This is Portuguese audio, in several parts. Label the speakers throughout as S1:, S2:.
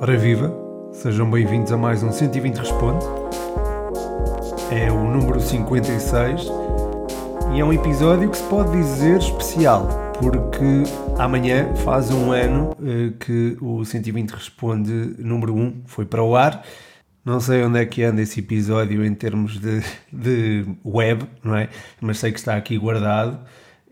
S1: Ora viva, sejam bem-vindos a mais um 120 Responde. É o número 56 e é um episódio que se pode dizer especial, porque amanhã faz um ano eh, que o 120 Responde número 1 foi para o ar. Não sei onde é que anda esse episódio em termos de, de web, não é? Mas sei que está aqui guardado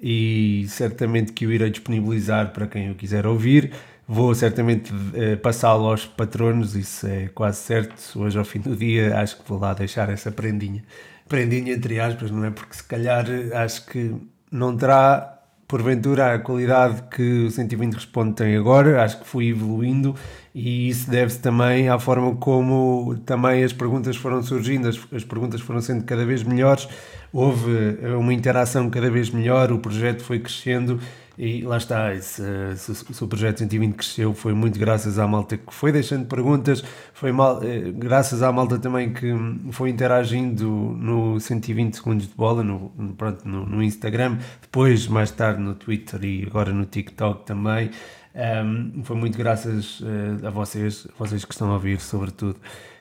S1: e certamente que o irei disponibilizar para quem o quiser ouvir. Vou certamente uh, passá-lo aos patronos, isso é quase certo. Hoje, ao fim do dia, acho que vou lá deixar essa prendinha. Prendinha, entre aspas, não é? Porque se calhar acho que não terá, porventura, a qualidade que o 120 Responde tem agora. Acho que fui evoluindo e isso deve-se também à forma como também as perguntas foram surgindo, as, as perguntas foram sendo cada vez melhores. Houve uma interação cada vez melhor, o projeto foi crescendo e lá está, esse, se, o projeto 120 cresceu foi muito graças à malta que foi deixando perguntas, foi mal, eh, graças à malta também que foi interagindo no 120 segundos de bola, no, pronto, no, no Instagram, depois mais tarde no Twitter e agora no TikTok também. Um, foi muito graças uh, a vocês, a vocês que estão a ouvir, sobretudo,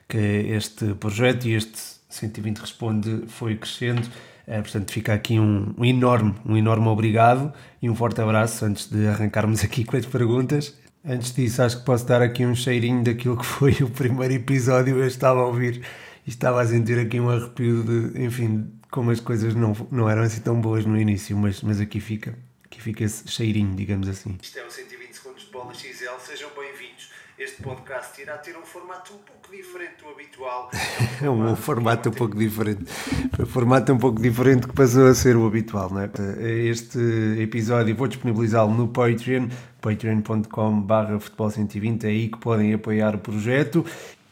S1: que este projeto e este 120 Responde foi crescendo. É, portanto, fica aqui um, um, enorme, um enorme obrigado e um forte abraço antes de arrancarmos aqui com as perguntas. Antes disso, acho que posso dar aqui um cheirinho daquilo que foi o primeiro episódio. Eu estava a ouvir e estava a sentir aqui um arrepio de, enfim, como as coisas não, não eram assim tão boas no início, mas, mas aqui fica, aqui fica esse cheirinho, digamos assim.
S2: Isto é o 120 segundos de bola XL, sejam bem-vindos este podcast irá ter um formato um pouco diferente do habitual.
S1: É um, formato um pouco diferente. Um formato um pouco diferente que passou a ser o habitual, não é? Este episódio vou disponibilizá-lo no Patreon, patreon.com.br futebol 120, é aí que podem apoiar o projeto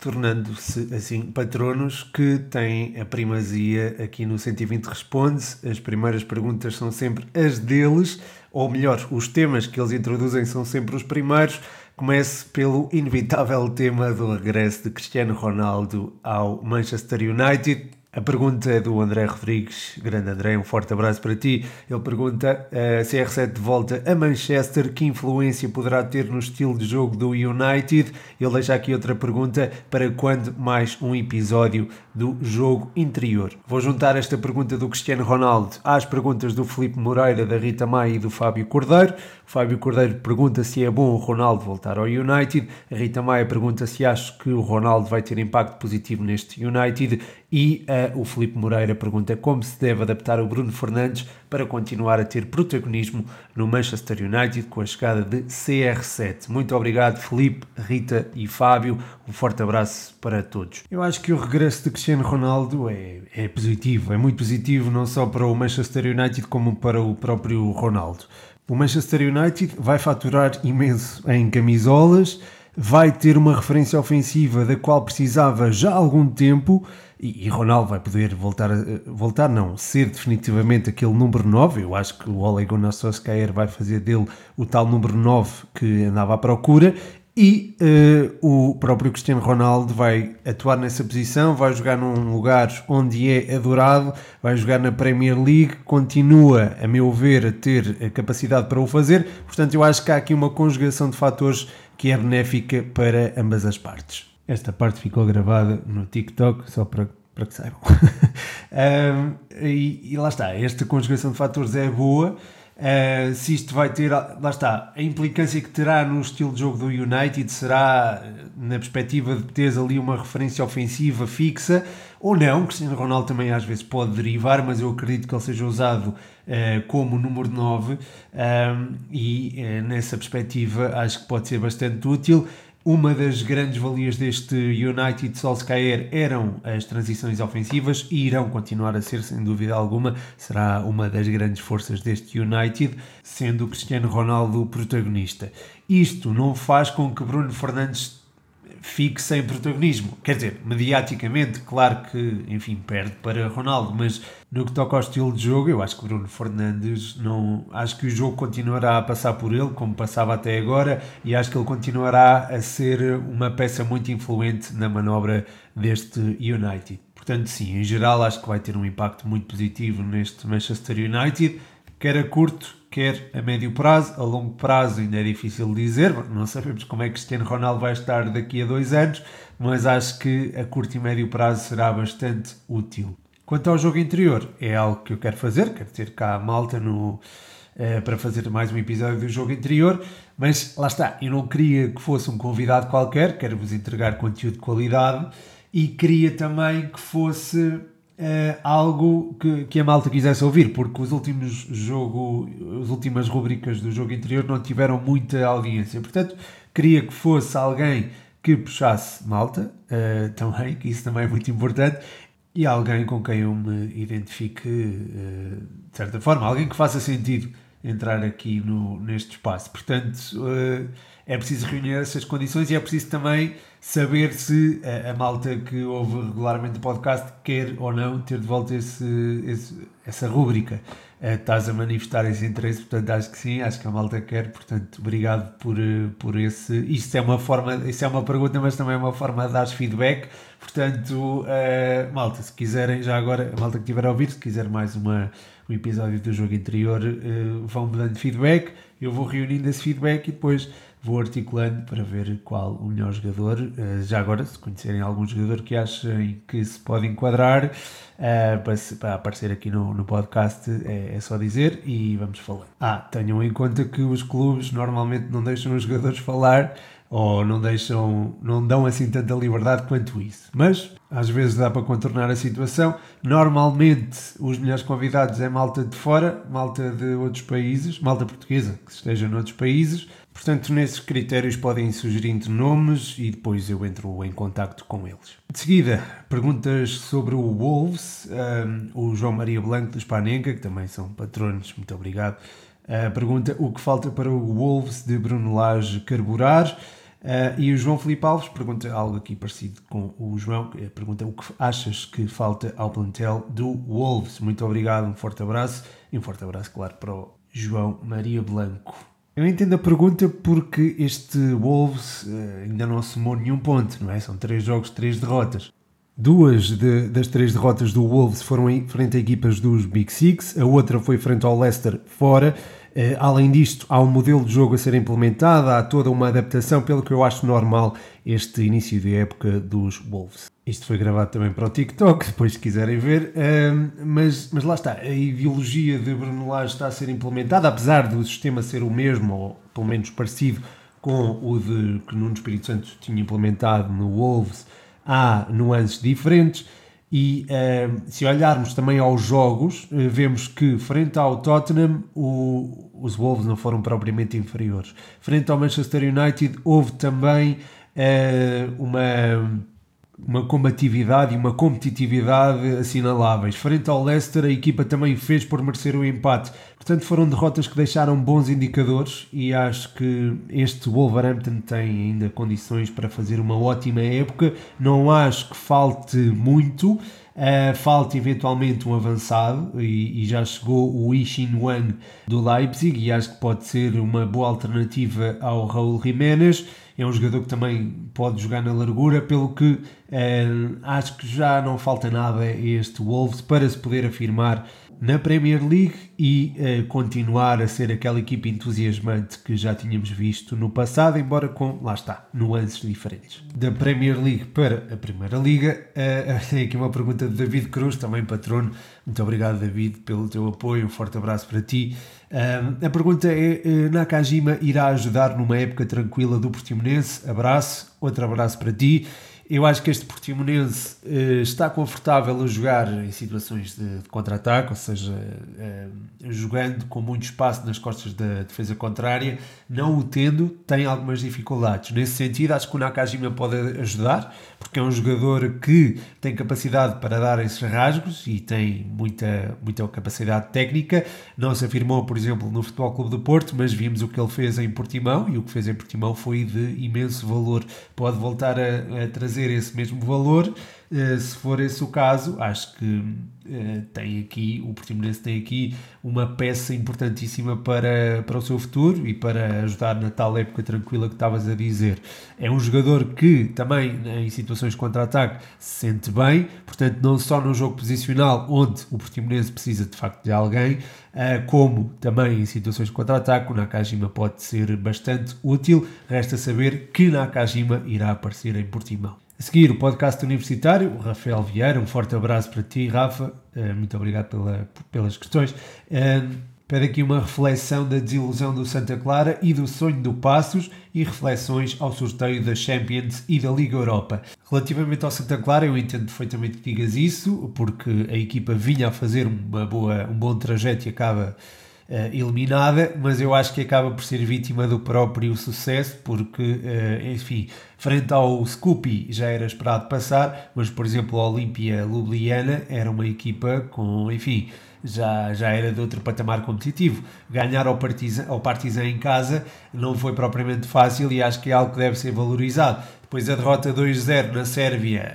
S1: tornando-se assim patronos que têm a primazia aqui no 120 Responde. As primeiras perguntas são sempre as deles, ou melhor, os temas que eles introduzem são sempre os primeiros. Comece pelo inevitável tema do regresso de Cristiano Ronaldo ao Manchester United. A pergunta é do André Rodrigues. Grande André, um forte abraço para ti. Ele pergunta: uh, CR7 de volta a Manchester, que influência poderá ter no estilo de jogo do United? Ele deixa aqui outra pergunta: para quando mais um episódio do jogo interior? Vou juntar esta pergunta do Cristiano Ronaldo às perguntas do Felipe Moreira, da Rita Maia e do Fábio Cordeiro. O Fábio Cordeiro pergunta se é bom o Ronaldo voltar ao United. A Rita Maia pergunta se acha que o Ronaldo vai ter impacto positivo neste United. E uh, o Felipe Moreira pergunta como se deve adaptar o Bruno Fernandes para continuar a ter protagonismo no Manchester United com a chegada de CR7. Muito obrigado, Felipe, Rita e Fábio. Um forte abraço para todos. Eu acho que o regresso de Cristiano Ronaldo é, é positivo, é muito positivo, não só para o Manchester United como para o próprio Ronaldo. O Manchester United vai faturar imenso em camisolas, vai ter uma referência ofensiva da qual precisava já há algum tempo e, e, Ronaldo vai poder voltar, voltar não, ser definitivamente aquele número 9. Eu acho que o Ole Gunnar Solskjaer vai fazer dele o tal número 9 que andava à procura e uh, o próprio Cristiano Ronaldo vai atuar nessa posição, vai jogar num lugar onde é adorado, vai jogar na Premier League, continua, a meu ver, a ter a capacidade para o fazer. Portanto, eu acho que há aqui uma conjugação de fatores que é benéfica para ambas as partes. Esta parte ficou gravada no TikTok, só para, para que saibam. um, e, e, lá está, esta conjugação de fatores é boa. Uh, se isto vai ter, lá está, a implicância que terá no estilo de jogo do United será na perspectiva de teres ali uma referência ofensiva fixa ou não. Cristiano Ronaldo também às vezes pode derivar, mas eu acredito que ele seja usado uh, como número 9 um, e uh, nessa perspectiva acho que pode ser bastante útil. Uma das grandes valias deste United Solskjaer eram as transições ofensivas e irão continuar a ser, sem dúvida alguma. Será uma das grandes forças deste United, sendo o Cristiano Ronaldo o protagonista. Isto não faz com que Bruno Fernandes fique sem protagonismo. Quer dizer, mediaticamente, claro que, enfim, perde para Ronaldo, mas no que toca ao estilo de jogo, eu acho que Bruno Fernandes não. Acho que o jogo continuará a passar por ele, como passava até agora, e acho que ele continuará a ser uma peça muito influente na manobra deste United. Portanto, sim, em geral, acho que vai ter um impacto muito positivo neste Manchester United quer a curto, quer a médio prazo. A longo prazo ainda é difícil dizer, não sabemos como é que Cristiano Ronaldo vai estar daqui a dois anos, mas acho que a curto e médio prazo será bastante útil. Quanto ao jogo interior, é algo que eu quero fazer, quero ter cá a malta no, uh, para fazer mais um episódio do jogo interior, mas lá está, eu não queria que fosse um convidado qualquer, quero vos entregar conteúdo de qualidade. E queria também que fosse uh, algo que, que a malta quisesse ouvir, porque os últimos jogo, as últimas rubricas do jogo interior não tiveram muita audiência, portanto queria que fosse alguém que puxasse malta uh, também, que isso também é muito importante, e alguém com quem eu me identifique uh, de certa forma, alguém que faça sentido entrar aqui no, neste espaço. Portanto, é preciso reunir essas condições e é preciso também saber se a, a, malta que ouve regularmente o podcast quer ou não ter de volta esse, esse, essa rúbrica. Uh, estás a manifestar esse interesse, portanto acho que sim, acho que a malta quer, portanto obrigado por, por esse. Isto é uma forma, isso é uma pergunta, mas também é uma forma de dar feedback. Portanto, uh, malta, se quiserem, já agora, a malta que estiver a ouvir, se quiser mais uma um episódio do jogo interior, uh, vão-me dando feedback, eu vou reunindo esse feedback e depois vou articulando para ver qual o melhor jogador. Uh, já agora, se conhecerem algum jogador que achem que se pode enquadrar uh, para, para, aparecer aqui no, no podcast, é, é, só dizer e vamos falar. Ah, tenham em conta que os clubes normalmente não deixam os jogadores falar ou não deixam, não dão assim tanta liberdade quanto isso. Mas às vezes dá para contornar a situação. Normalmente os melhores convidados é malta de fora, malta de outros países, malta portuguesa que esteja noutros países. Portanto, nesses critérios podem surgindo nomes e depois eu entro em contacto com eles. De seguida, perguntas sobre o Wolves, um, o João Maria Blanco do Spanenka, que também são patronos, muito obrigado. Pergunta o que falta para o Wolves de Bruno Lage carburar. Uh, e o João Felipe Alves pergunta algo aqui parecido com o João, pergunta o que achas que falta ao plantel do Wolves. Muito obrigado, um forte abraço e um forte abraço, claro, para o João Maria Blanco. Eu entendo a pergunta porque este Wolves uh, ainda não somou nenhum ponto, não é? São três jogos, três derrotas. Duas de, das três derrotas do Wolves foram em frente a equipas dos Big Six, a outra foi frente ao Leicester fora Uh, além disto, há um modelo de jogo a ser implementado, há toda uma adaptação, pelo que eu acho normal este início de época dos Wolves. Isto foi gravado também para o TikTok, depois se quiserem ver, uh, mas, mas lá está, a ideologia de Bruno Lage está a ser implementada, apesar do sistema ser o mesmo, ou pelo menos parecido com o de, que Nuno Espírito Santo tinha implementado no Wolves, há nuances diferentes. E uh, se olharmos também aos jogos, uh, vemos que frente ao Tottenham o, os Wolves não foram propriamente inferiores. Frente ao Manchester United houve também uh, uma uma combatividade e uma competitividade assinaláveis. Frente ao Leicester, a equipa também fez por merecer o empate. Portanto, foram derrotas que deixaram bons indicadores e acho que este Wolverhampton tem ainda condições para fazer uma ótima época. Não acho que falte muito. Uh, falta eventualmente um avançado e, e, já chegou o Ishin Wang do Leipzig e acho que pode ser uma boa alternativa ao Raul Jiménez é um jogador que também pode jogar na largura, pelo que eh, acho que já não falta nada a este Wolves para se poder afirmar na Premier League e uh, continuar a ser aquela equipe entusiasmante que já tínhamos visto no passado, embora com, lá está, nuances diferentes. Da Premier League para a Primeira Liga, uh, tem aqui uma pergunta de David Cruz, também patrono. Muito obrigado, David, pelo teu apoio. Um forte abraço para ti. A pergunta é: uh, Nakajima irá ajudar numa época tranquila do Portimonense? Abraço, outro abraço para ti. Eu acho que este Portimonense uh, está confortável a jogar em situações de, de contra-ataque, ou seja, uh, jogando com muito espaço nas costas da defesa contrária, não o tendo, tem algumas dificuldades. Nesse sentido, acho que o Nakajima pode ajudar, porque é um jogador que tem capacidade para dar esses rasgos e tem muita, muita capacidade técnica. Não se afirmou, por exemplo, no Futebol Clube do Porto, mas vimos o que ele fez em Portimão e o que fez em Portimão foi de imenso valor. Pode voltar a, a trazer esse mesmo valor Uh, se for esse o caso, acho que uh, tem aqui, o Portimonense tem aqui uma peça importantíssima para, para o seu futuro e para ajudar na tal época tranquila que estavas a dizer. É um jogador que também em situações de contra-ataque se sente bem, portanto, não só no jogo posicional, onde o Portimonense precisa de facto de alguém, uh, como também em situações de contra-ataque, o Nakajima pode ser bastante útil. Resta saber que Nakajima irá aparecer em Portimão. A seguir, o podcast universitário, Rafael Vieira. Um forte abraço para ti, Rafa. Uh, muito obrigado pela, pelas questões. Uh, pede aqui uma reflexão da desilusão do Santa Clara e do sonho do Passos e reflexões ao sorteio da Champions e da Liga Europa. Relativamente ao Santa Clara, eu entendo perfeitamente que digas isso, porque a equipa vinha a fazer uma boa, um bom trajeto e acaba uh, eliminada, mas eu acho que acaba por ser vítima do próprio sucesso, porque, uh, enfim, frente ao Scoopy já era esperado passar, mas, por exemplo, a Olímpia Ljubljana era uma equipa com, enfim, já, já era de outro patamar competitivo. Ganhar ao Partizan, ao Partizan em casa não foi propriamente fácil e acho que é algo que deve ser valorizado. Depois a derrota 2-0 na Sérvia,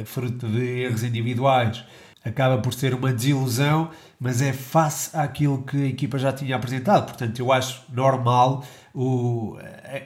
S1: uh, fruto de erros individuais, acaba por ser uma desilusão, mas é face àquilo que a equipa já tinha apresentado. Portanto, eu acho normal o,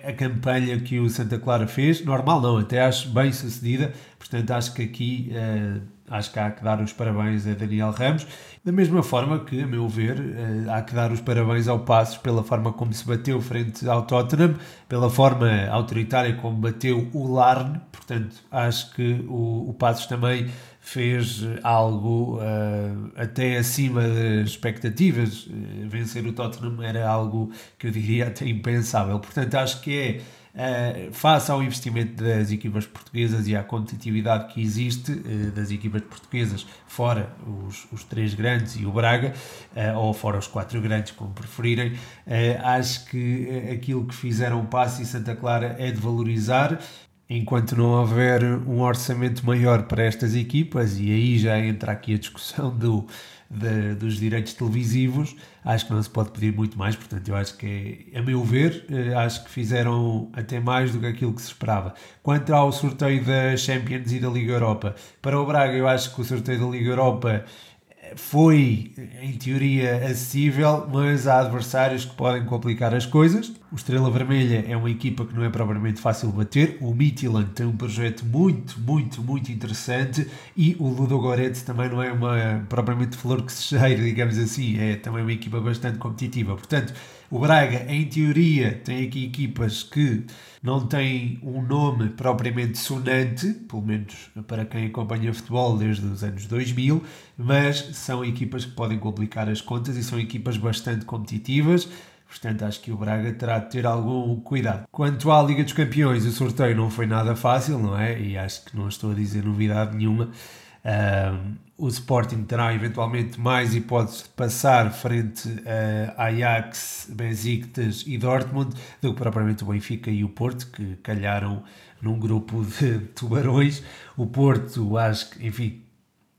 S1: a, a, campanha que o Santa Clara fez. Normal não, até acho bem sucedida. Portanto, acho que aqui uh, acho que há que dar os parabéns a Daniel Ramos. Da mesma forma que, a meu ver, uh, há que dar os parabéns ao Passos pela forma como se bateu frente ao Tottenham, pela forma autoritária como bateu o Larne. Portanto, acho que o, o Passos também fez algo uh, até acima das expectativas. Uh, vencer o Tottenham era algo que eu diria até impensável. Portanto, acho que é, uh, face ao investimento das equipas portuguesas e à competitividade que existe das equipas portuguesas, fora os, os três grandes e o Braga, ou fora os quatro grandes, como preferirem, acho que aquilo que fizeram o Passo e Santa Clara é de valorizar enquanto não houver um orçamento maior para estas equipas, e aí já entra aqui a discussão do, de, dos direitos televisivos, acho que não se pode pedir muito mais, portanto eu acho que, é, a meu ver, eh, acho que fizeram até mais do que aquilo que se esperava. Quanto ao sorteio da Champions e da Liga Europa, para o Braga eu acho que o sorteio da Liga Europa foi, em teoria, acessível, mas há adversários que podem complicar as coisas. O Estrela Vermelha é uma equipa que não é propriamente fácil bater. O Midtjylland tem um projeto muito, muito, muito interessante e o Ludogorets também não é uma propriamente flor que se cheire, digamos assim. É também uma equipa bastante competitiva. Portanto, o Braga, em teoria, tem aqui equipas que não têm um nome propriamente sonante, pelo menos para quem acompanha futebol desde os anos 2000, mas são equipas que podem complicar as contas e são equipas bastante competitivas. Portanto, acho que o Braga terá de ter algum cuidado. Quanto à Liga dos Campeões, o sorteio não foi nada fácil, não é? E acho que não estou a dizer novidade nenhuma. Um, o Sporting terá eventualmente mais hipóteses de passar frente a Ajax, Besiktas e Dortmund do que propriamente o Benfica e o Porto, que calharam num grupo de tubarões. O Porto, acho que, enfim,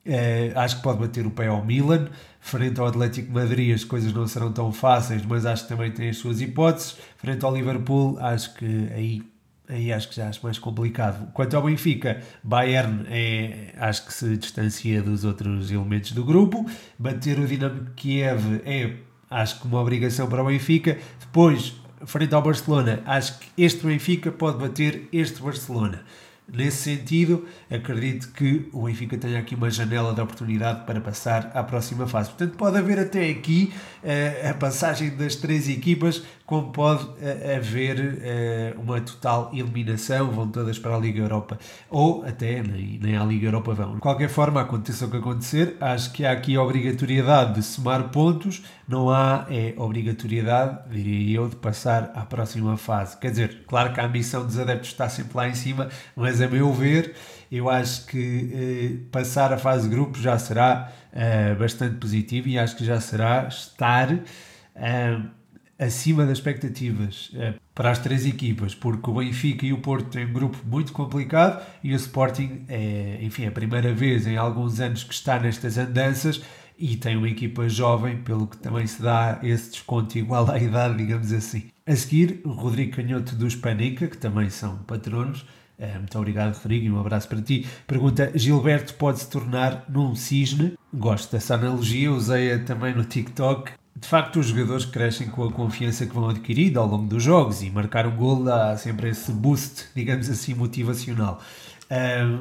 S1: é, acho que pode bater o pé ao Milan. Frente ao Atlético Madrid as coisas não serão tão fáceis, mas acho que também tem as suas hipóteses. Frente ao Liverpool, acho que aí aí acho que já acho mais complicado. Quanto ao Benfica, Bayern é, acho que se distancia dos outros elementos do grupo. Bater o Dinamo Kiev é, acho que uma obrigação para o Benfica. Depois, frente ao Barcelona, acho que este Benfica pode bater este Barcelona. Nesse sentido, acredito que o Benfica tenha aqui uma janela de oportunidade para passar à próxima fase. Portanto, pode haver até aqui uh, a passagem das três equipas como pode eh, haver eh, uma total eliminação, vão todas para a Liga Europa, ou até nem, nem à Liga Europa vão. De qualquer forma, aconteça o que acontecer, acho que há aqui a obrigatoriedade de somar pontos, não há é, obrigatoriedade, diria eu, de passar à próxima fase. Quer dizer, claro que a ambição dos adeptos está sempre lá em cima, mas a meu ver, eu acho que eh, passar a fase de grupos já será bastante positivo e acho que já será estar. Acima das expectativas eh, para as três equipas, porque o Benfica e o Porto têm um grupo muito complicado e o Sporting é, enfim, a primeira vez em alguns anos que está nestas andanças e tem uma equipa jovem, pelo que também se dá esse desconto igual à idade, digamos assim. A seguir, o Rodrigo Canhoto dos Panica, que também são patronos, muito obrigado, Rodrigo, e um abraço para ti. Pergunta: Gilberto pode se tornar num cisne? Gosto dessa analogia, usei-a também no TikTok. De facto, os jogadores crescem com a confiança que vão adquirindo ao longo dos jogos e marcar um gol dá sempre esse boost, digamos assim, motivacional.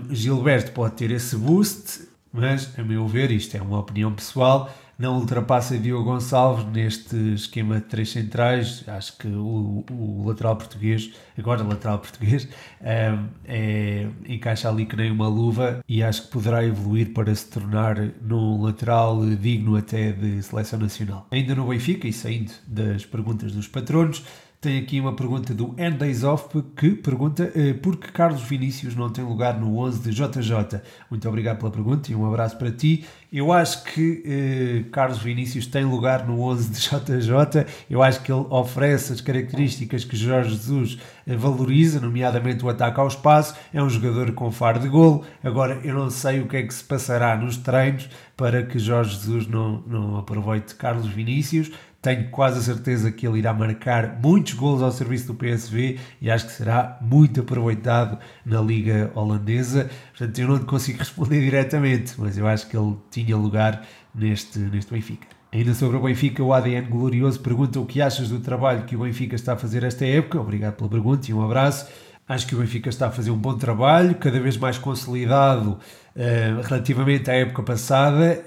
S1: Gilberto pode ter esse boost, mas, a meu ver, isto é uma opinião pessoal, não ultrapassa Diogo Gonçalves neste esquema de três centrais. Acho que o, o lateral português, agora lateral português, é, é, encaixa ali que nem uma luva e acho que poderá evoluir para se tornar num lateral digno até de seleção nacional. Ainda no Benfica, e saindo das perguntas dos patronos, tem aqui uma pergunta do End Days Off que pergunta eh, por que Carlos Vinícius não tem lugar no 11 de JJ. Muito obrigado pela pergunta e um abraço para ti. Eu acho que eh, Carlos Vinícius tem lugar no 11 de JJ. Eu acho que ele oferece as características que Jorge Jesus eh, valoriza, nomeadamente o ataque ao espaço. É um jogador com faro de golo. Agora, eu não sei o que é que se passará nos treinos para que Jorge Jesus não, não aproveite Carlos Vinícius tenho quase a certeza que ele irá marcar muitos gols ao serviço do PSV e acho que será muito aproveitado na Liga Holandesa. Portanto, eu não consigo responder diretamente, mas eu acho que ele tinha lugar neste, neste Benfica. Ainda sobre o Benfica, o ADN Glorioso pergunta o que achas do trabalho que o Benfica está a fazer esta época. Obrigado pela pergunta e um abraço. Acho que o Benfica está a fazer um bom trabalho, cada vez mais consolidado uh, relativamente à época passada.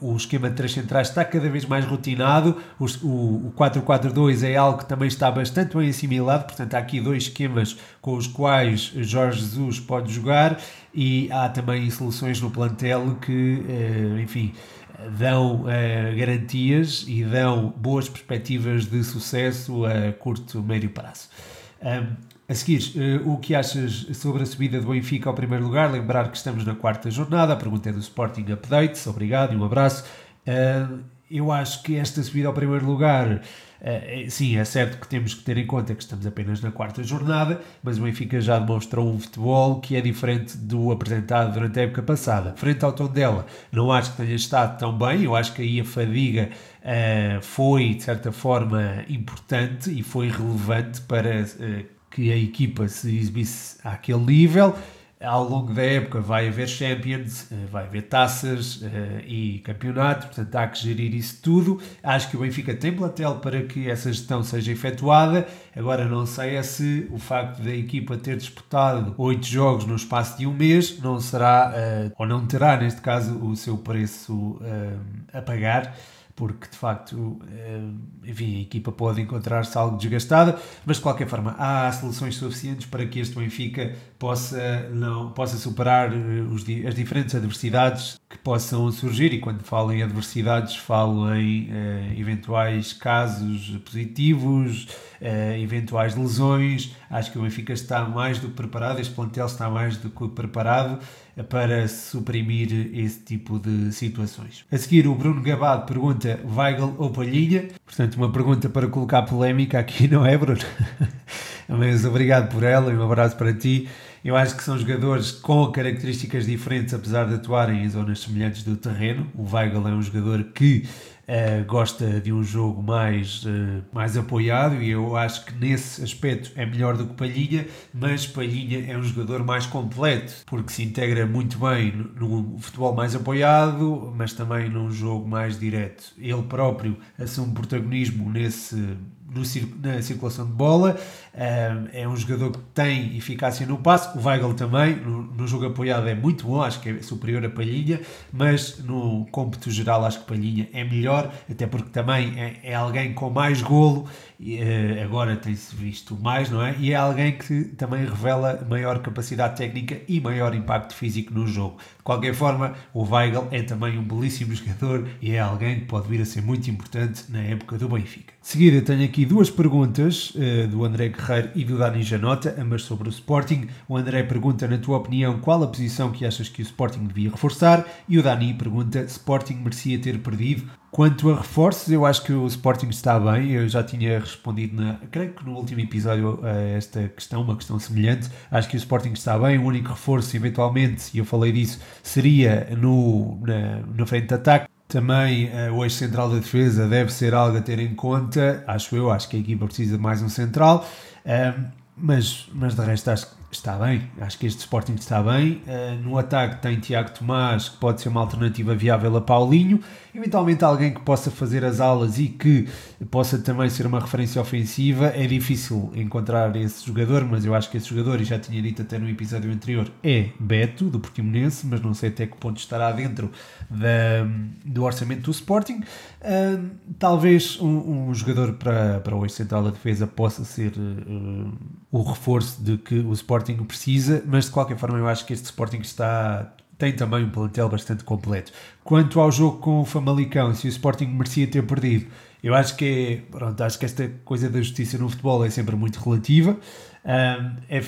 S1: Uh, o esquema de três centrais está cada vez mais rotinado. O, o, o 4-4-2 é algo que também está bastante bem assimilado. Portanto, há aqui dois esquemas com os quais Jorge Jesus pode jogar e há também soluções no plantel que, uh, enfim, dão garantias e dão boas perspectivas de sucesso a curto, médio prazo. Um, a seguir, uh, o que achas sobre a subida do Benfica ao primeiro lugar? Lembrar que estamos na quarta jornada, a pergunta é do Sporting Updates, obrigado e um abraço. Uh, eu acho que esta subida ao primeiro lugar, uh, sim, é certo que temos que ter em conta que estamos apenas na quarta jornada, mas o Benfica já demonstrou um futebol que é diferente do apresentado durante a época passada. Frente ao tom dela, não acho que tenha estado tão bem, eu acho que aí a fadiga foi, de certa forma, importante e foi relevante para que a equipa se exibisse àquele nível. Ao longo da época vai haver Champions, eh, vai haver taças uh, e campeonato, portanto há que gerir isso tudo. Acho que o Benfica tem plantel para que essa gestão seja efetuada. Agora não sei é se o facto da equipa ter disputado oito jogos no espaço de um mês não será, uh, ou não terá neste caso, o seu preço a pagar porque de facto, eh, enfim, a equipa pode encontrar-se algo desgastada, mas de qualquer forma há soluções suficientes para que este Benfica possa, não, possa superar eh, os, as diferentes adversidades que possam surgir, e quando falo em adversidades falo em eh, eventuais casos positivos, eventuais lesões. Acho que o Benfica está mais do que preparado, este plantel está mais do que preparado para suprimir esse tipo de situações. A seguir, o Bruno Gabado pergunta: Weigl ou Palhinha? Portanto, uma pergunta para colocar polémica aqui, não é, Bruno? Mas obrigado por ela e um abraço para ti. Eu acho que são jogadores com características diferentes, apesar de atuarem em zonas semelhantes do terreno. O Weigl é um jogador que Uh, gosta de um jogo mais, uh, mais apoiado e eu acho que nesse aspecto é melhor do que Palhinha, mas Palhinha é um jogador mais completo porque se integra muito bem no, no futebol mais apoiado, mas também num jogo mais direto. Ele próprio assume protagonismo nesse na circulação de bola, é um jogador que tem eficácia no passe, o Weigl também, no, jogo apoiado é muito bom, acho que é superior a Palhinha, mas no cômputo geral acho que Palhinha é melhor, até porque também é, é alguém com mais golo, e, uh, agora tem-se visto mais, não é? E é alguém que também revela maior capacidade técnica e maior impacto físico no jogo. De qualquer forma, o Weigl é também um belíssimo jogador e é alguém que pode vir a ser muito importante na época do Benfica. De seguida, tenho aqui duas perguntas uh, do André Guerreiro e do Dani Janota, ambas sobre o Sporting. O André pergunta, na tua opinião, qual a posição que achas que o Sporting devia reforçar? E o Dani pergunta, Sporting merecia ter perdido Quanto a reforços, eu acho que o Sporting está bem. Eu já tinha respondido, na, creio que no último episódio, a esta questão, uma questão semelhante. Acho que o Sporting está bem. O único reforço, eventualmente, e eu falei disso, seria no, na, frente de ataque. Também uh, o eixo central da defesa deve ser algo a ter em conta, acho eu. Acho que a equipa precisa de mais um central. mas, mas de resto, acho, está bem. Acho que este Sporting está bem. Uh, no ataque tem Tiago Tomás, que pode ser uma alternativa viável a Paulinho. Eventualmente alguém que possa fazer as alas e que possa também ser uma referência ofensiva. É difícil encontrar esse jogador, mas eu acho que esse jogador, e já tinha dito até no episódio anterior, é Beto, do Portimonense, mas não sei até que ponto estará dentro da, do orçamento do Sporting. Uh, talvez um, um, jogador para, para o ex-central da defesa possa ser uh, o reforço de que o Sporting precisa, mas de qualquer forma eu acho que este Sporting está tem também um plantel bastante completo. Quanto ao jogo com o Famalicão, se o Sporting merecia ter perdido, eu acho que é, pronto, acho que esta coisa da justiça no futebol é sempre muito relativa. Um, é,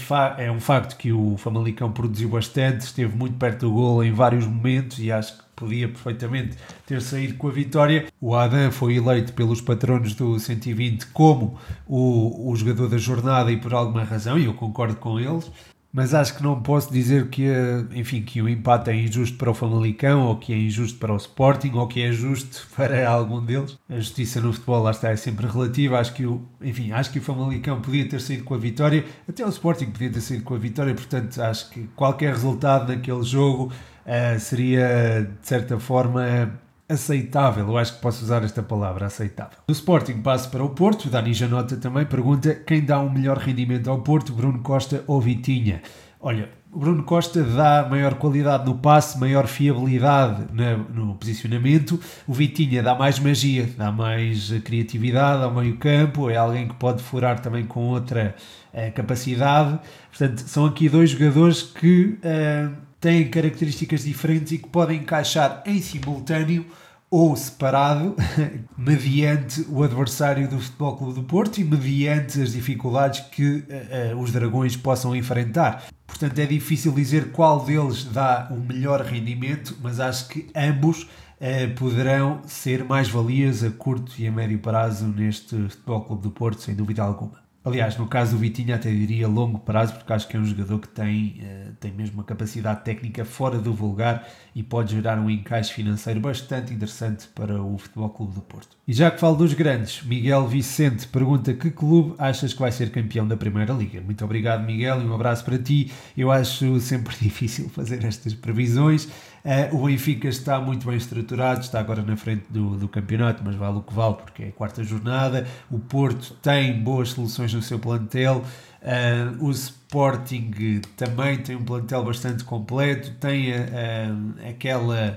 S1: é, um facto que o Famalicão produziu bastante, esteve muito perto do gol em vários momentos e acho que podia perfeitamente ter saído com a vitória. O Adam foi eleito pelos patronos do 120 como o, o jogador da jornada e por alguma razão, e eu concordo com eles mas acho que não posso dizer que, enfim, que o empate é injusto para o Famalicão, ou que é injusto para o Sporting, ou que é justo para algum deles. A justiça no futebol, lá está, é sempre relativa. Acho que o, enfim, acho que o Famalicão podia ter saído com a vitória, até o Sporting podia ter saído com a vitória, portanto, acho que qualquer resultado naquele jogo uh, seria, de certa forma, aceitável, eu acho que posso usar esta palavra, aceitável. Do Sporting passo para o Porto, Dani Janota também pergunta quem dá um melhor rendimento ao Porto, Bruno Costa ou Vitinha? Olha, o Bruno Costa dá maior qualidade no passe, maior fiabilidade no posicionamento. O Vitinha dá mais magia, dá mais criatividade ao meio campo, é alguém que pode furar também com outra uh, capacidade. Portanto, são aqui dois jogadores que uh, têm características diferentes e que podem encaixar em simultâneo ou separado, mediante o adversário do Futebol Clube do Porto e mediante as dificuldades que uh, uh, os dragões possam enfrentar. Portanto, é difícil dizer qual deles dá o melhor rendimento, mas acho que ambos uh, poderão ser mais valias a curto e a médio prazo neste Futebol Clube do Porto, sem dúvida alguma. Aliás, no caso do Vitinho, até diria longo prazo, porque acho que é um jogador que tem, uh, tem mesmo uma capacidade técnica fora do vulgar e pode gerar um encaixe financeiro bastante interessante para o Futebol Clube do Porto. E já que falo dos grandes, Miguel Vicente pergunta que clube achas que vai ser campeão da Primeira Liga? Muito obrigado, Miguel, e um abraço para ti. Eu acho sempre difícil fazer estas previsões. Uh, o Benfica está muito bem estruturado, está agora na frente do, do campeonato, mas vale o que vale porque é a quarta jornada. O Porto tem boas soluções no seu plantel. Uh, o Sporting também tem um plantel bastante completo, tem uh, aquela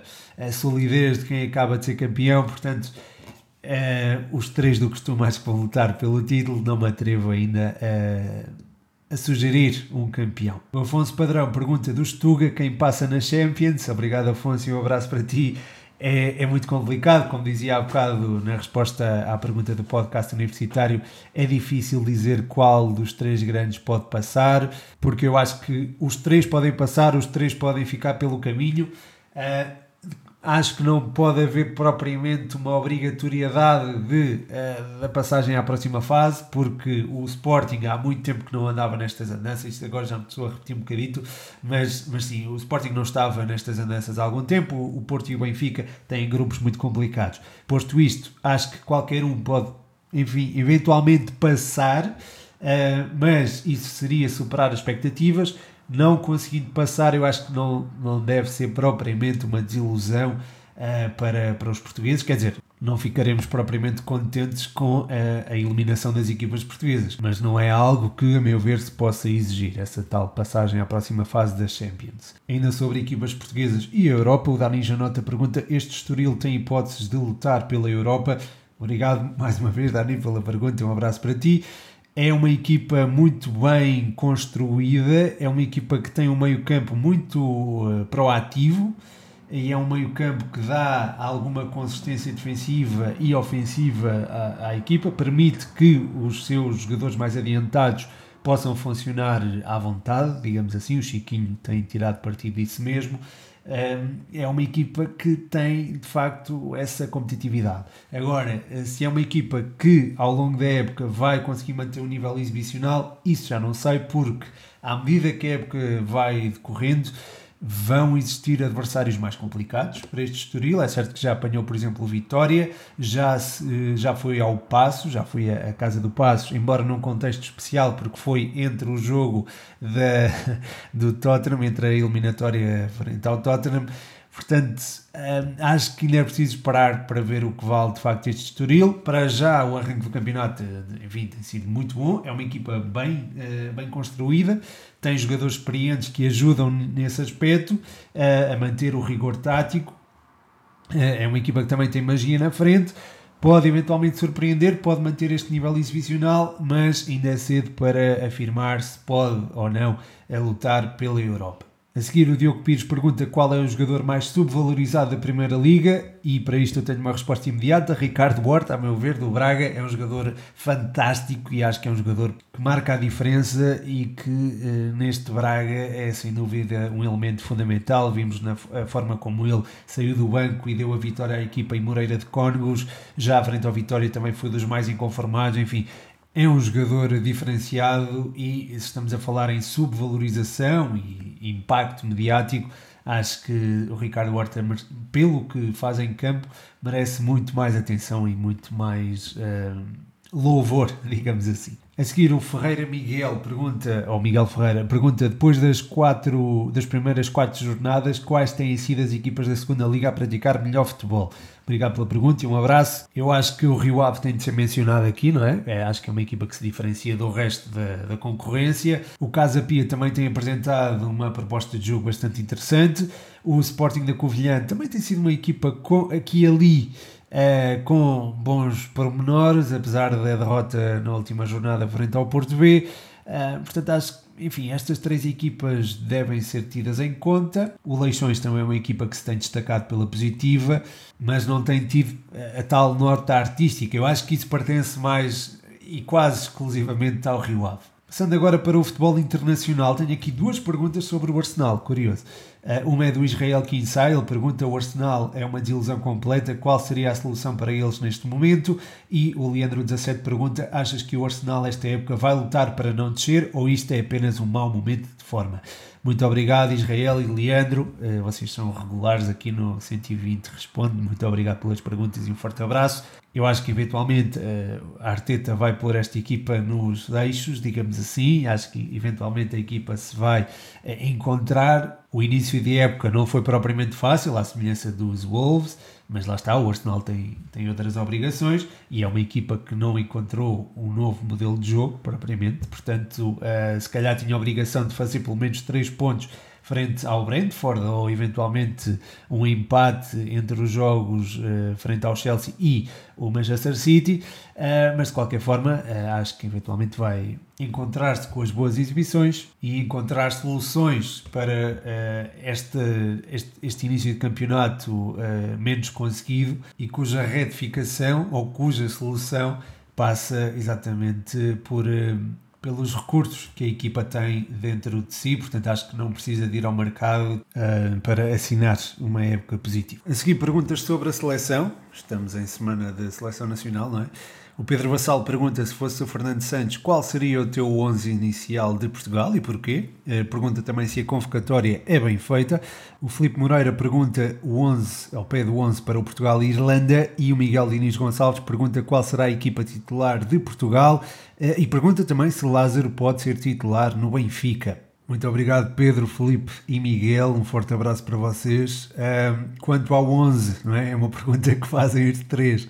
S1: solidez de quem acaba de ser campeão, portanto, Uh, os três do costume que vão lutar pelo título, não me atrevo ainda a, a sugerir um campeão. O Afonso Padrão pergunta do Stuga quem passa na Champions. Obrigado, Afonso, e um abraço para ti. É, é, muito complicado, como dizia há bocado na resposta à pergunta do podcast universitário, é difícil dizer qual dos três grandes pode passar, porque eu acho que os três podem passar, os três podem ficar pelo caminho. Uh, acho que não pode haver propriamente uma obrigatoriedade de, uh, da passagem à próxima fase, porque o Sporting há muito tempo que não andava nestas andanças, isto agora já me estou a repetir um bocadito, mas, mas sim, o Sporting não estava nestas andanças há algum tempo, o Porto e o Benfica têm grupos muito complicados. Posto isto, acho que qualquer um pode, enfim, eventualmente passar, uh, mas isso seria superar as expectativas, não conseguindo passar, eu acho que não, não deve ser propriamente uma desilusão uh, para, para os portugueses. Quer dizer, não ficaremos propriamente contentes com a, a, eliminação das equipas portuguesas, mas não é algo que, a meu ver, se possa exigir, essa tal passagem à próxima fase das Champions. Ainda sobre equipas portuguesas e a Europa, o Dani Janota pergunta: Este Estoril tem hipóteses de lutar pela Europa? Obrigado mais uma vez, Dani, pela pergunta. Um abraço para ti. É uma equipa muito bem construída, é uma equipa que tem um meio-campo muito uh, proativo e é um meio-campo que dá alguma consistência defensiva e ofensiva à, à, equipa, permite que os seus jogadores mais adiantados possam funcionar à vontade, digamos assim. O Chiquinho tem tirado partido disso mesmo é uma equipa que tem de facto essa competitividade. Agora, eh, se é uma equipa que ao longo da época vai conseguir manter um nível exibicional, isso já não sei, porque à medida que a época vai decorrendo, vão existir adversários mais complicados para este Estoril. É certo que já apanhou, por exemplo, Vitória, já, já foi ao Passo, já foi à Casa do Passo, embora num contexto especial, porque foi entre o jogo da, do Tottenham, entre a eliminatória frente ao Tottenham. Portanto, hum, acho que ainda é preciso esperar para ver o que vale de facto este Estoril. Para já, o arranque do campeonato enfim, tem sido muito bom. É uma equipa bem, uh, bem construída, tem jogadores experientes que ajudam nesse aspecto uh, a manter o rigor tático. Uh, é uma equipa que também tem magia na frente. Pode eventualmente surpreender, pode manter este nível exibicional, mas ainda é cedo para afirmar se pode ou não lutar pela Europa. A seguir, o Diogo Pires pergunta qual é o jogador mais subvalorizado da Primeira Liga e para isto eu tenho uma resposta imediata. Ricardo Horta, a meu ver, do Braga, é um jogador fantástico e acho que é um jogador que marca a diferença e que eh, neste Braga é sem dúvida um elemento fundamental. Vimos na forma como ele saiu do banco e deu a vitória à equipa em Moreira de Cónegos, já à frente ao Vitória também foi dos mais inconformados, enfim é um jogador diferenciado e estamos a falar em subvalorização e impacto mediático, acho que o Ricardo Horta, pelo que faz em campo, merece muito mais atenção e muito mais uh, louvor, digamos assim. A seguir, o Ferreira Miguel pergunta, ou Miguel Ferreira, pergunta depois das quatro, das primeiras quatro jornadas, quais têm sido as equipas da segunda Liga a praticar melhor futebol? Obrigado pela pergunta e um abraço. Eu acho que o Rio Ave tem de ser mencionado aqui, não é? é acho que é uma equipa que se diferencia do resto da, da concorrência. O Casa Pia também tem apresentado uma proposta de jogo bastante interessante. O Sporting da Covilhã também tem sido uma equipa com, aqui e ali é, com bons pormenores, apesar da derrota na última jornada frente ao Porto B. Uh, portanto, acho que, enfim, estas três equipas devem ser tidas em conta. O Leixões também é uma equipa que se tem destacado pela positiva, mas não tem tido a, tal nota artística. Eu acho que isso pertence mais e quase exclusivamente ao Rio Ave. Passando agora para o futebol internacional, tenho aqui duas perguntas sobre o Arsenal, curioso. Uh, uma é do Israel Kinsai, ele pergunta: o Arsenal é uma desilusão completa, qual seria a solução para eles neste momento? E o Leandro 17 pergunta: achas que o Arsenal esta época vai lutar para não descer ou isto é apenas um mau momento de forma? Muito obrigado, Israel e Leandro. Uh, vocês são regulares aqui no 120 Responde. Muito obrigado pelas perguntas e um forte abraço. Eu acho que eventualmente uh, a Arteta vai pôr esta equipa nos eixos, digamos assim. Acho que eventualmente a equipa se vai uh, encontrar. O início de época não foi propriamente fácil, à semelhança dos Wolves, mas lá está, o Arsenal tem, tem outras obrigações e é uma equipa que não encontrou um novo modelo de jogo, propriamente. Portanto, uh, se calhar tinha a obrigação de fazer pelo menos 3 pontos frente ao Brentford ou eventualmente um empate entre os jogos uh, frente ao Chelsea e o Manchester City, uh, mas de qualquer forma uh, acho que eventualmente vai encontrar-se com as boas exibições e encontrar soluções para este, este, este, início de campeonato menos conseguido e cuja retificação ou cuja solução passa exatamente por pelos recursos que a equipa tem dentro de si, portanto acho que não precisa de ir ao mercado uh, para assinar uma época positiva. A seguir perguntas sobre a seleção, estamos em semana da seleção nacional, não é? O Pedro Vassal pergunta se fosse o Fernando Santos qual seria o teu 11 inicial de Portugal e porquê. Eh, pergunta também se a convocatória é bem feita. O Felipe Moreira pergunta o 11 ao pé do 11 para o Portugal e Irlanda e o Miguel Diniz Gonçalves pergunta qual será a equipa titular de Portugal eh, e pergunta também se Lázaro pode ser titular no Benfica. Muito obrigado, Pedro, Felipe e Miguel. Um forte abraço para vocês. Eh, quanto ao 11, não é? é uma pergunta que fazem os três.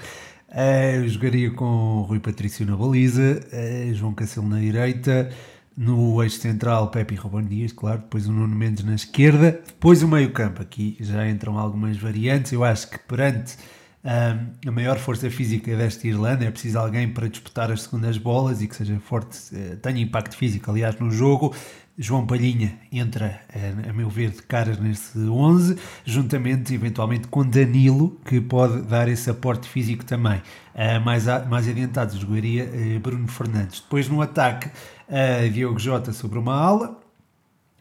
S1: Uh, jogaria com Rui Patrício na baliza, uh, João Cancelo na direita, no eixo central Pepe e Ruben Dias, claro, depois o Nuno Mendes na esquerda, depois o meio campo, aqui já entram algumas variantes, eu acho que perante um, a maior força física desta Irlanda é preciso alguém para disputar as segundas bolas e que seja forte, uh, tenha impacto físico, aliás, no jogo, João Palhinha entra, eh, a meu ver, de caras nesse 11, juntamente, eventualmente, com Danilo, que pode dar esse aporte físico também. Eh, mais, mais adiantado, jogaria eh, Bruno Fernandes. Depois, no ataque, Diogo Jota sobre uma ala,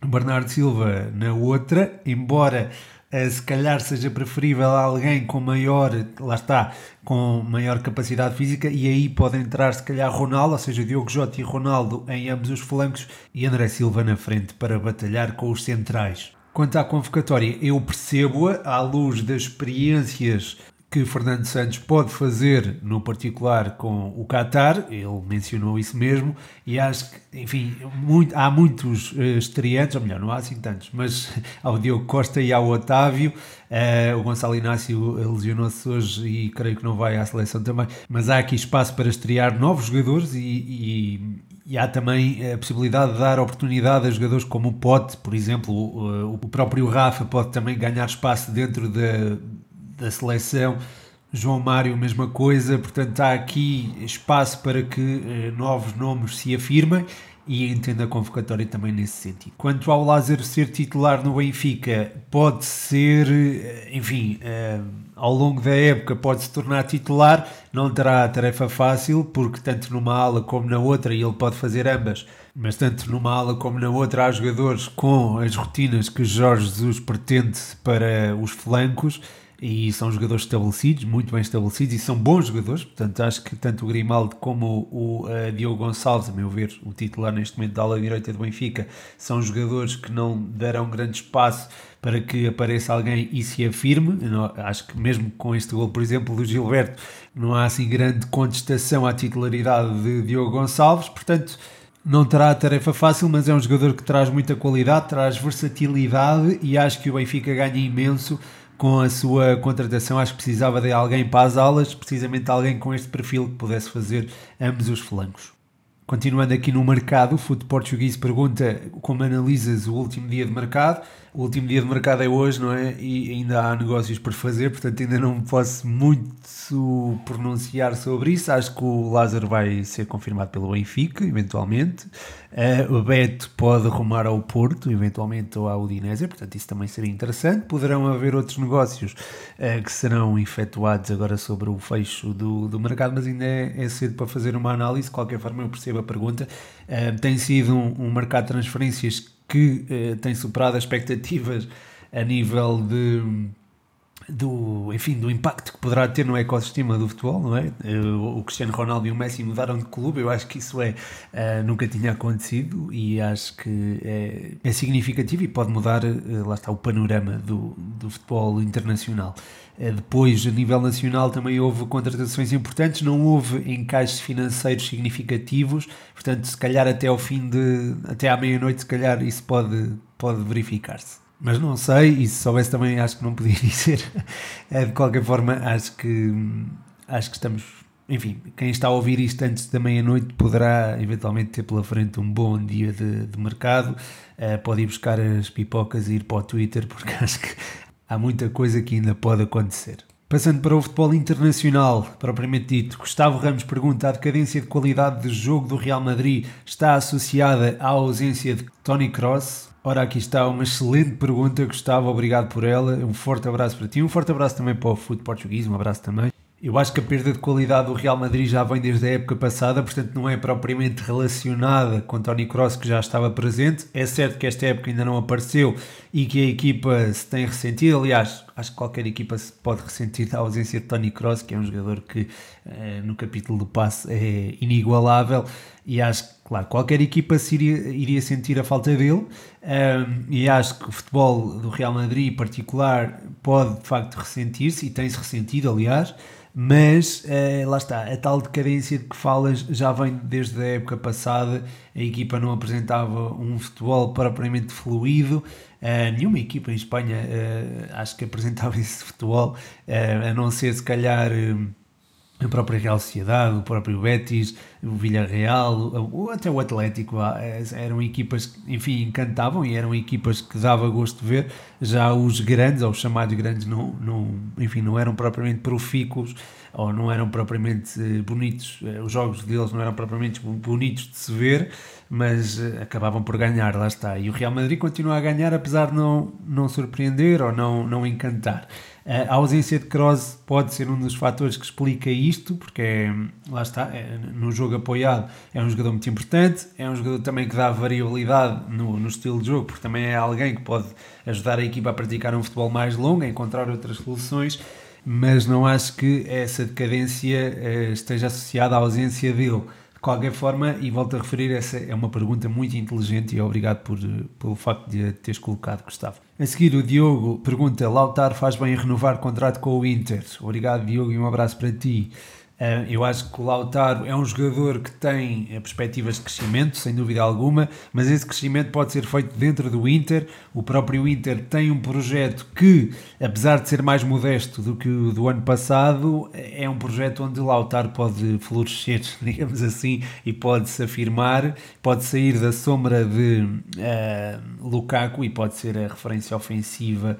S1: Bernardo Silva na outra, embora se calhar seja preferível alguém com maior, lá está, com maior capacidade física e aí pode entrar se calhar Ronaldo, ou seja, Diogo Jota e Ronaldo em ambos os flancos e André Silva na frente para batalhar com os centrais. Quanto à convocatória, eu percebo-a à luz das experiências que Fernando Santos pode fazer, no particular com o Qatar, ele mencionou isso mesmo, e acho que, enfim, muito, há muitos uh, estreantes, ou melhor, não há assim tantos, mas ao Diogo Costa e ao Otávio, uh, o Gonçalo Inácio lesionou-se hoje e creio que não vai à seleção também, mas há aqui espaço para estrear novos jogadores e, e e há também a possibilidade de dar oportunidade a jogadores como o Pote, por exemplo, o, o próprio Rafa pode também ganhar espaço dentro da, da seleção. João Mário, mesma coisa, portanto há aqui espaço para que eh, novos nomes se afirmem e entendo a convocatória também nesse sentido. Quanto ao Lázaro ser titular no Benfica, pode ser, eh, enfim, eh, ao longo da época pode se tornar titular, não terá tarefa fácil, porque tanto numa ala como na outra, e ele pode fazer ambas, mas tanto numa ala como na outra há jogadores com as rotinas que Jorge Jesus pretende para os flancos e são jogadores estabelecidos, muito bem estabelecidos e são bons jogadores. Portanto, acho que tanto o Grimaldo como o uh, Diogo Gonçalves, a meu ver, o titular neste momento da ala direita do Benfica, são jogadores que não darão grande espaço para que apareça alguém e se afirme. Não, acho que mesmo com este gol, por exemplo, do Gilberto, não há assim grande contestação à titularidade de Diogo Gonçalves. Portanto, não terá a tarefa fácil, mas é um jogador que traz muita qualidade, traz versatilidade e acho que o Benfica ganha imenso com a sua contratação, acho que precisava de alguém para as alas, precisamente alguém com este perfil que pudesse fazer ambos os flancos. Continuando aqui no mercado, o Foot Português pergunta como analisas o último dia de mercado. O último dia de mercado é hoje, não é? E ainda há negócios por fazer, portanto ainda não posso muito pronunciar sobre isso. Acho que o Lázaro vai ser confirmado pelo Benfica, eventualmente. Uh, o Beto pode arrumar ao Porto, eventualmente, ou à Udinese, portanto isso também seria interessante. Poderão haver outros negócios uh, que serão efetuados agora sobre o fecho do, do mercado, mas ainda é, é cedo para fazer uma análise. De qualquer forma, eu percebo a pergunta. Uh, tem sido um, um mercado de transferências que tem superado as expectativas a nível de do, enfim, do impacto que poderá ter no ecossistema do futebol, não é? Eh, o Cristiano Ronaldo e o Messi mudaram de clube, eu acho que isso é, uh, nunca tinha acontecido e acho que é, é significativo e pode mudar, uh, lá está, o panorama do, do futebol internacional. Uh, depois, a nível nacional, também houve contratações importantes, não houve encaixes financeiros significativos, portanto, se calhar até ao fim de, até à meia-noite, se calhar isso pode, pode verificar-se mas não sei, e se soubesse também acho que não podia dizer. É, de qualquer forma, acho que acho que estamos. Enfim, quem está a ouvir isto antes da meia-noite poderá eventualmente ter pela frente um bom dia de, de mercado. Uh, pode ir buscar as pipocas e ir para o Twitter, porque acho que há muita coisa que ainda pode acontecer. Passando para o futebol internacional, propriamente dito, Gustavo Ramos pergunta: a decadência de qualidade de jogo do Real Madrid está associada à ausência de Tony Cross? Ora, aqui está uma excelente pergunta, Gustavo, obrigado por ela. Um forte abraço para ti, um forte abraço também para o futebol português, um abraço também. Eu acho que a perda de qualidade do Real Madrid já vem desde a época passada, portanto não é propriamente relacionada com Tony Kroos que já estava presente. É certo que esta época ainda não apareceu e que a equipa se tem ressentido. Aliás, acho que qualquer equipa se pode ressentir da ausência de Tony Kroos, que é um jogador que eh, no capítulo do passe é inigualável. E acho que, claro, qualquer equipa iria, iria sentir a falta dele. E acho que o futebol do Real Madrid em particular pode de facto ressentir-se e tem-se ressentido, aliás. Mas uh, lá está, a tal decadência de que falas já vem desde a época passada, a equipa não apresentava um futebol propriamente fluido, uh, nenhuma equipa em Espanha uh, acho que apresentava esse futebol, a não ser se calhar a própria Real Sociedade, o próprio Betis, o Villarreal, até o Atlético, eram equipas que, enfim, encantavam e eram equipas que dava gosto de ver. Já os grandes, ou os chamados grandes, não, não, enfim, não eram propriamente profícuos ou não eram propriamente eh, bonitos, eh, os jogos deles não eram propriamente bonitos de se ver, mas eh, acabavam por ganhar, lá está. E o Real Madrid continua a ganhar, apesar de não, não surpreender ou não, não encantar. A ausência de Kroos pode ser um dos fatores que explica isto, porque é, lá está, é, no jogo apoiado é um jogador muito importante, é um jogador também que dá variabilidade no, no estilo de jogo, porque também é alguém que pode ajudar a equipa a praticar um futebol mais longo, a encontrar outras soluções, mas não acho que essa decadência eh, esteja associada à ausência dele. De qualquer forma, e volto a referir, essa é uma pergunta muito inteligente e obrigado por, pelo facto de a teres colocado, Gustavo. A seguir, o Diogo pergunta: Lautaro faz bem em renovar contrato com o Inter? Obrigado, Diogo, e um abraço para ti. Uh, eu acho que o Lautaro é um jogador que tem eh, perspectivas de crescimento, sem dúvida alguma, mas esse crescimento pode ser feito dentro do Inter. O próprio Inter tem um projeto que, apesar de ser mais modesto do que o do ano passado, é um projeto onde o Lautaro pode florescer, digamos assim, e pode se afirmar, pode sair da sombra de uh, Lukaku e pode ser a referência ofensiva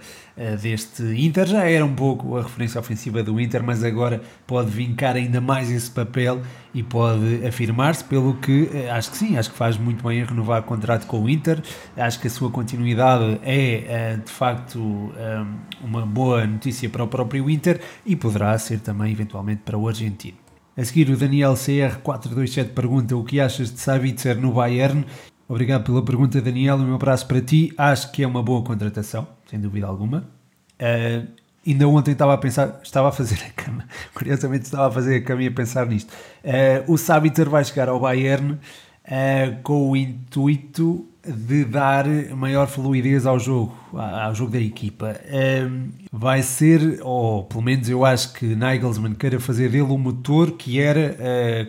S1: deste Inter. Já era um pouco a referência ofensiva do Inter, mas agora pode vincar ainda mais esse papel e pode afirmar-se, pelo que eh, acho que sim, acho que faz muito bem em renovar o contrato com o Inter. Acho que a sua continuidade é eh, de facto eh, uma boa notícia para o próprio Inter e poderá ser também eventualmente para o argentino. A seguir, o Daniel CR427 pergunta o que achas de Sabitzer no Bayern. Obrigado pela pergunta, Daniel. Um abraço para ti. Acho que é uma boa contratação, sem dúvida alguma. Uh, Ainda ontem estava a pensar, estava a fazer a cama, curiosamente estava a fazer a cama e a pensar nisto. Uh, o Sabitzer vai chegar ao Bayern uh, com o intuito de dar maior fluidez ao jogo, ao jogo da equipa. Uh, vai ser, ou pelo menos eu acho que Nagelsmann queira fazer dele o motor que era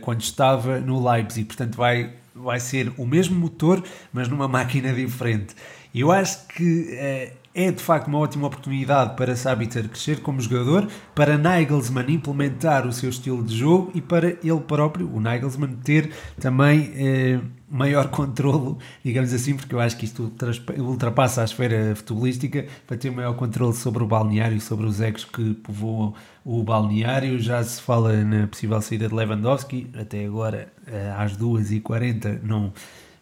S1: quando estava no Leipzig, portanto vai, vai ser o mesmo motor, mas numa máquina diferente. Eu acho que é de facto uma ótima oportunidade para Sabitzer crescer como jogador, para Nagelsmann implementar o seu estilo de jogo e para ele próprio, o Nagelsmann, ter também eh, maior controlo, digamos assim, porque eu acho que isto ultrapassa a esfera futebolística, para ter maior controle sobre o balneário, sobre os egos que povoam o balneário. Já se fala na possível saída de Lewandowski, até agora eh, às 2h40 não,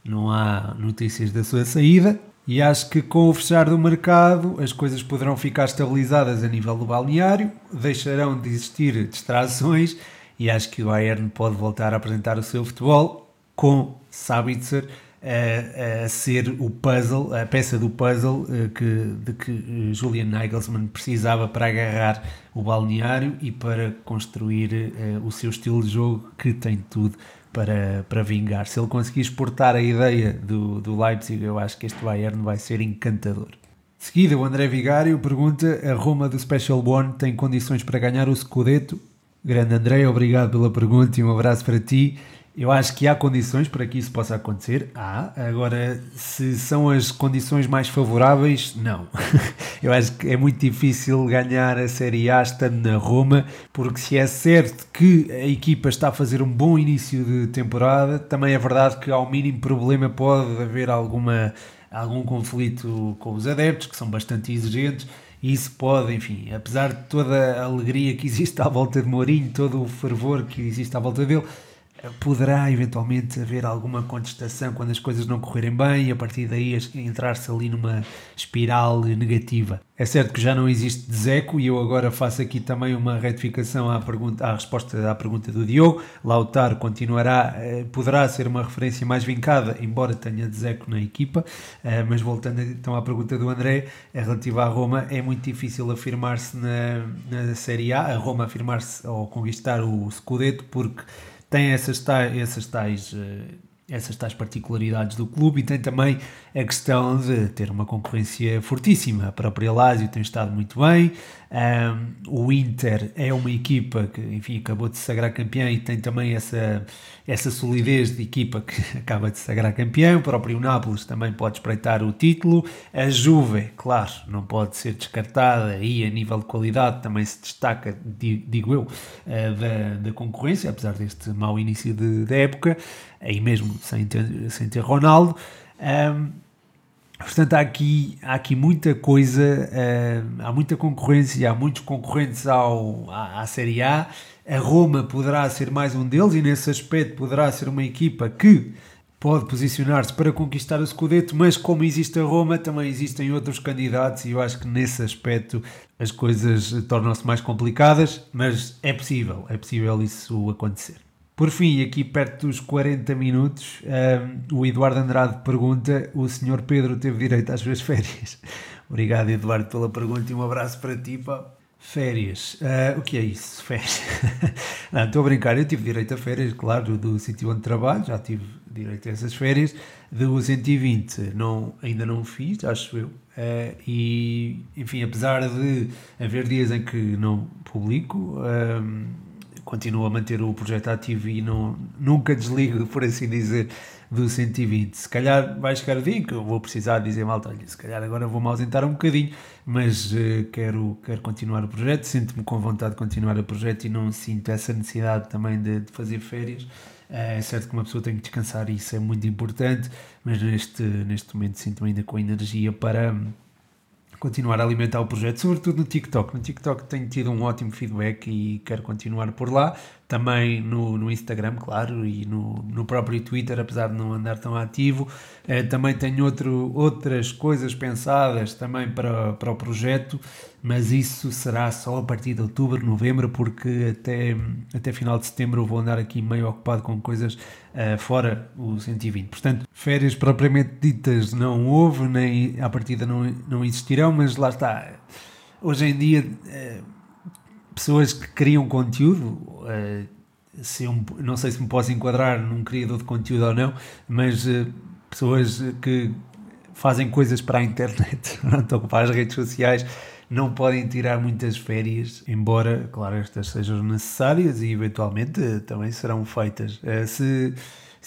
S1: não há notícias da sua saída. E acho que com o fechar do mercado as coisas poderão ficar estabilizadas a nível do balneário, deixarão de existir distrações e acho que o Bayern pode voltar a apresentar o seu futebol com Sabitzer a, a ser o puzzle, a peça do puzzle eh, que, de que eh, Julian Nagelsmann precisava para agarrar o balneário e para construir uh, o seu estilo de jogo que tem tudo para, para vingar. Se ele conseguir exportar a ideia do, do Leipzig, eu acho que este Bayern vai ser encantador. De seguida, o André Vigário pergunta: a Roma do Special One tem condições para ganhar o Scudetto? Grande André, obrigado pela pergunta e um abraço para ti. Eu acho que há condições para que isso possa acontecer. Há. Agora, se são as condições mais favoráveis, não. Eu acho que é muito difícil ganhar a Série A estando na Roma, porque se é certo que a equipa está a fazer um bom início de temporada, também é verdade que ao mínimo problema pode haver alguma, algum conflito com os adeptos, que são bastante exigentes. Isso pode, enfim, apesar de toda a alegria que existe à volta de Mourinho, todo o fervor que existe à volta dele, poderá eventualmente haver alguma contestação quando as coisas não correrem bem e a partir daí entrar-se ali numa espiral negativa. É certo que já não existe Zeco e eu agora faço aqui também uma retificação à, pergunta, à resposta à pergunta do Diogo. Lautaro continuará, eh, poderá ser uma referência mais vincada, embora tenha Zeco na equipa, eh, mas voltando então à pergunta do André, relativa à Roma, é muito difícil afirmar-se na, na Série A, a Roma afirmar-se ou conquistar o Scudetto, porque tem essas tais, essas tais, eh, essas tais particularidades do clube e tem também a questão de ter uma concorrência fortíssima. A própria Lazio tem estado muito bem, um, o Inter é uma equipa que, enfim, acabou de se sagrar campeão e tem também essa, essa solidez de equipa que acaba de se sagrar campeão. O próprio Nápoles também pode espreitar o título. A Juve, claro, não pode ser descartada e a nível de qualidade também se destaca, digo eu, eh, da, da concorrência, apesar deste mau início de, da época, aí mesmo sem ter, sem ter Ronaldo. Um, Portanto, há aqui, há aqui muita coisa, uh, há muita concorrência, há muitos concorrentes ao, à, à Série A. A Roma poderá ser mais um deles e, nesse aspecto, poderá ser uma equipa que pode posicionar-se para conquistar o Scudetto, mas como existe a Roma, também existem outros candidatos e eu acho que nesse aspecto as coisas tornam-se mais complicadas, mas é possível, é possível isso acontecer. Por fim, aqui perto dos 40 minutos, um, o Eduardo Andrade pergunta: o senhor Pedro teve direito às suas férias? Obrigado, Eduardo, pela pergunta e um abraço para ti. Pá. Férias. Uh, o que é isso? Férias. não, estou a brincar. Eu tive direito a férias, claro, do sítio onde trabalho, já tive direito a essas férias. Do 120 não, ainda não fiz, acho eu. Uh, e, enfim, apesar de haver dias em que não publico, um, continuo a manter o projeto ativo e não, nunca desligo, por assim dizer, do 120. Se calhar vai chegar o dia que eu vou precisar dizer, malta, olha, se calhar agora vou-me ausentar um bocadinho, mas uh, quero, quero continuar o projeto, sinto-me com vontade de continuar o projeto e não sinto essa necessidade também de, de fazer férias. Uh, é certo que uma pessoa tem que descansar e isso é muito importante, mas neste, neste momento sinto-me ainda com energia para continuar a alimentar o projeto, sobretudo no TikTok. No TikTok tenho tido um ótimo feedback e quero continuar por lá. Também no, no Instagram, claro, e no, no próprio Twitter, apesar de não andar tão ativo. Eh, também tenho outro, outras coisas pensadas também para, para o projeto, mas isso será só a partir de outubro, novembro, porque até, até final de setembro vou andar aqui meio ocupado com coisas uh, fora o 120. Portanto, férias propriamente ditas não houve, nem à partida não, não existirão, mas lá está. Hoje em dia, uh, pessoas que criam conteúdo. Uh, se um, não sei se me posso enquadrar num criador de conteúdo ou não, mas pessoas que fazem coisas para a internet, ou para as redes sociais, não podem tirar muitas férias, embora, claro, estas sejam necessárias e eventualmente também serão feitas. Eh, se,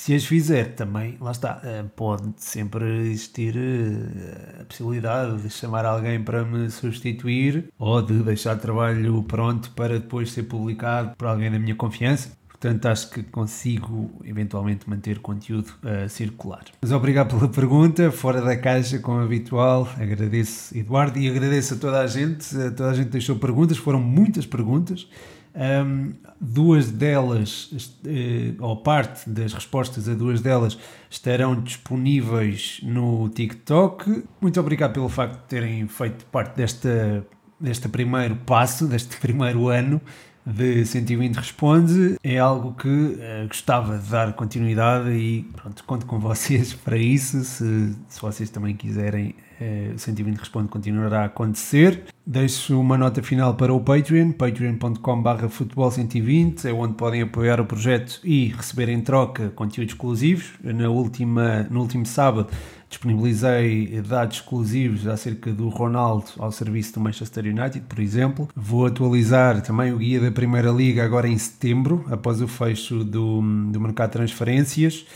S1: se as fizer, também, lá está, eh, pode sempre existir eh, a possibilidade de chamar alguém para me substituir ou de deixar trabalho pronto para depois ser publicado por alguém da minha confiança. Portanto, acho que consigo eventualmente manter conteúdo uh, circular. Mas obrigado pela pergunta, fora da caixa, como habitual. Agradeço, Eduardo, e agradeço a toda a gente. A toda a gente deixou perguntas, foram muitas perguntas. Um, duas delas, uh, ou parte das respostas a duas delas, estarão disponíveis no TikTok. Muito obrigado pelo facto de terem feito parte desta, deste primeiro passo, deste primeiro ano de 120 Responde é algo que uh, gostava de dar continuidade e pronto, conto com vocês para isso. Se, se vocês também quiserem, uh, 120 Responde continuará a acontecer. Deixo uma nota final para o Patreon, patreon.com.br futebol 120, é onde podem apoiar o projeto e receber em troca conteúdos exclusivos. Na última, no último sábado disponibilizei dados exclusivos acerca do Ronaldo ao serviço do Manchester United, por exemplo. Vou atualizar também o guia da Primeira Liga agora em setembro, após o fecho do, do mercado de transferências.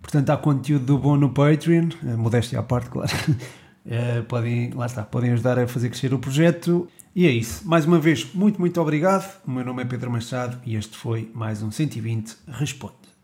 S1: Portanto, há conteúdo do bom no Patreon, modéstia à parte, claro. É, podem, lá está, podem ajudar a fazer crescer o projeto. E é isso. Mais uma vez, muito, muito obrigado. O meu nome é Pedro Machado e este foi mais um 120 Responde.